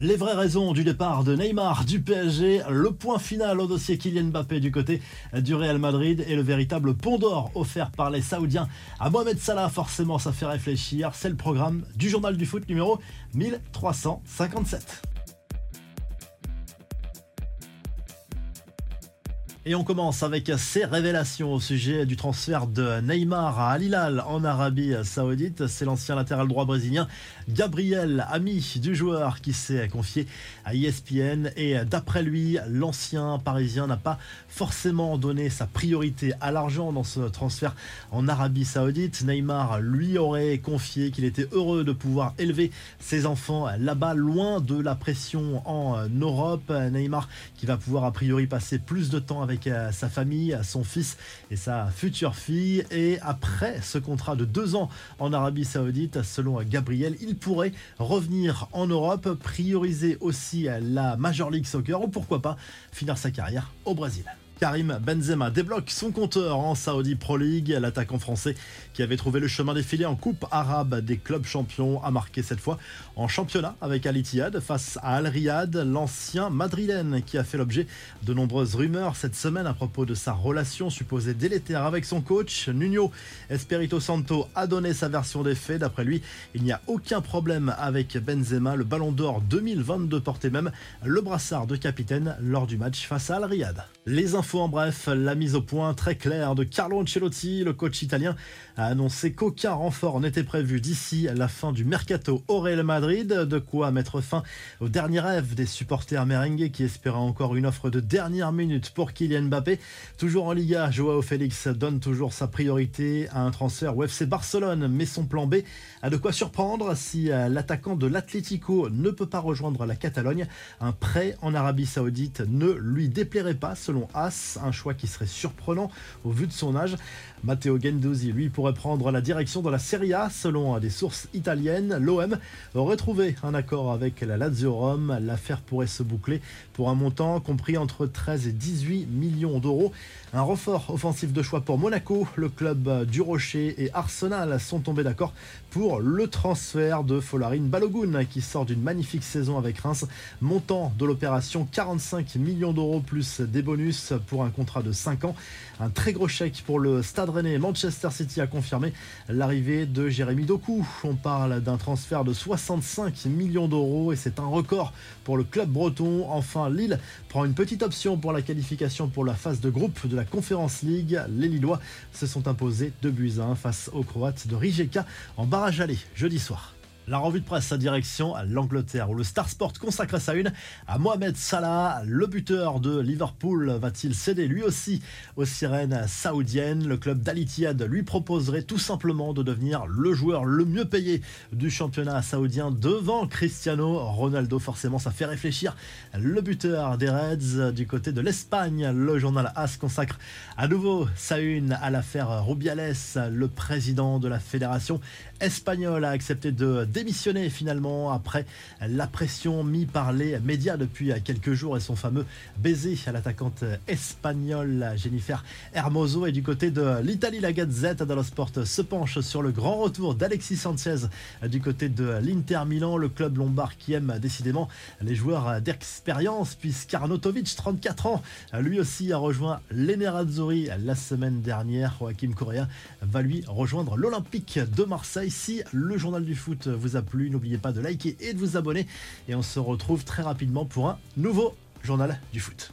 Les vraies raisons du départ de Neymar du PSG, le point final au dossier Kylian Mbappé du côté du Real Madrid et le véritable pont d'or offert par les Saoudiens à Mohamed Salah, forcément ça fait réfléchir, c'est le programme du journal du foot numéro 1357. Et on commence avec ces révélations au sujet du transfert de Neymar à Al Hilal en Arabie Saoudite. C'est l'ancien latéral droit brésilien Gabriel, ami du joueur, qui s'est confié à ESPN. Et d'après lui, l'ancien parisien n'a pas forcément donné sa priorité à l'argent dans ce transfert en Arabie Saoudite. Neymar lui aurait confié qu'il était heureux de pouvoir élever ses enfants là-bas, loin de la pression en Europe. Neymar qui va pouvoir a priori passer plus de temps avec à sa famille, son fils et sa future fille. Et après ce contrat de deux ans en Arabie Saoudite, selon Gabriel, il pourrait revenir en Europe, prioriser aussi la Major League Soccer ou pourquoi pas finir sa carrière au Brésil. Karim Benzema débloque son compteur en Saudi Pro League. L'attaquant français qui avait trouvé le chemin défilé en Coupe arabe des clubs champions a marqué cette fois en championnat avec Al Ittihad face à Al Riyad, l'ancien madrilène qui a fait l'objet de nombreuses rumeurs cette semaine à propos de sa relation supposée délétère avec son coach. Nuno Espirito Santo a donné sa version des faits. D'après lui, il n'y a aucun problème avec Benzema. Le Ballon d'Or 2022 portait même le brassard de capitaine lors du match face à Al Riyad. En bref, la mise au point très claire de Carlo Ancelotti, le coach italien, a annoncé qu'aucun renfort n'était prévu d'ici la fin du mercato au Real Madrid, de quoi mettre fin au dernier rêve des supporters merengues qui espéraient encore une offre de dernière minute pour Kylian Mbappé. Toujours en Liga, Joao Félix donne toujours sa priorité à un transfert au FC Barcelone, mais son plan B a de quoi surprendre si l'attaquant de l'Atlético ne peut pas rejoindre la Catalogne. Un prêt en Arabie Saoudite ne lui déplairait pas selon As, un choix qui serait surprenant au vu de son âge. Matteo Gendouzi, lui, pourrait prendre la direction de la Serie A. Selon des sources italiennes, l'OM aurait trouvé un accord avec la Lazio Rome. L'affaire pourrait se boucler pour un montant compris entre 13 et 18 millions d'euros. Un renfort offensif de choix pour Monaco. Le club du Rocher et Arsenal sont tombés d'accord pour le transfert de Folarin Balogun qui sort d'une magnifique saison avec Reims. Montant de l'opération 45 millions d'euros plus des bonus pour un contrat de 5 ans. Un très gros chèque pour le Stade Manchester City a confirmé l'arrivée de Jérémy Doku. On parle d'un transfert de 65 millions d'euros et c'est un record pour le club breton. Enfin, Lille prend une petite option pour la qualification pour la phase de groupe de la Conference League. Les Lillois se sont imposés 2 buts à 1 face aux Croates de Rijeka en barrage aller jeudi soir. La revue de presse à direction à l'Angleterre où le Star Sport consacre sa une à Mohamed Salah. Le buteur de Liverpool va-t-il céder lui aussi aux sirènes saoudiennes? Le club d'Al lui proposerait tout simplement de devenir le joueur le mieux payé du championnat saoudien devant Cristiano Ronaldo. Forcément, ça fait réfléchir le buteur des Reds du côté de l'Espagne. Le journal AS consacre à nouveau sa une à l'affaire Rubiales. Le président de la fédération espagnole a accepté de démissionné finalement après la pression mise par les médias depuis quelques jours et son fameux baiser à l'attaquante espagnole Jennifer Hermoso. Et du côté de l'Italie, la Gazette dello Sport se penche sur le grand retour d'Alexis Sanchez du côté de l'Inter Milan, le club lombard qui aime décidément les joueurs d'expérience puisqu'Arnautovic, 34 ans, lui aussi a rejoint l'Enerazzurri la semaine dernière. Joachim Correa va lui rejoindre l'Olympique de Marseille. Si le journal du foot a plu, n'oubliez pas de liker et de vous abonner. Et on se retrouve très rapidement pour un nouveau journal du foot.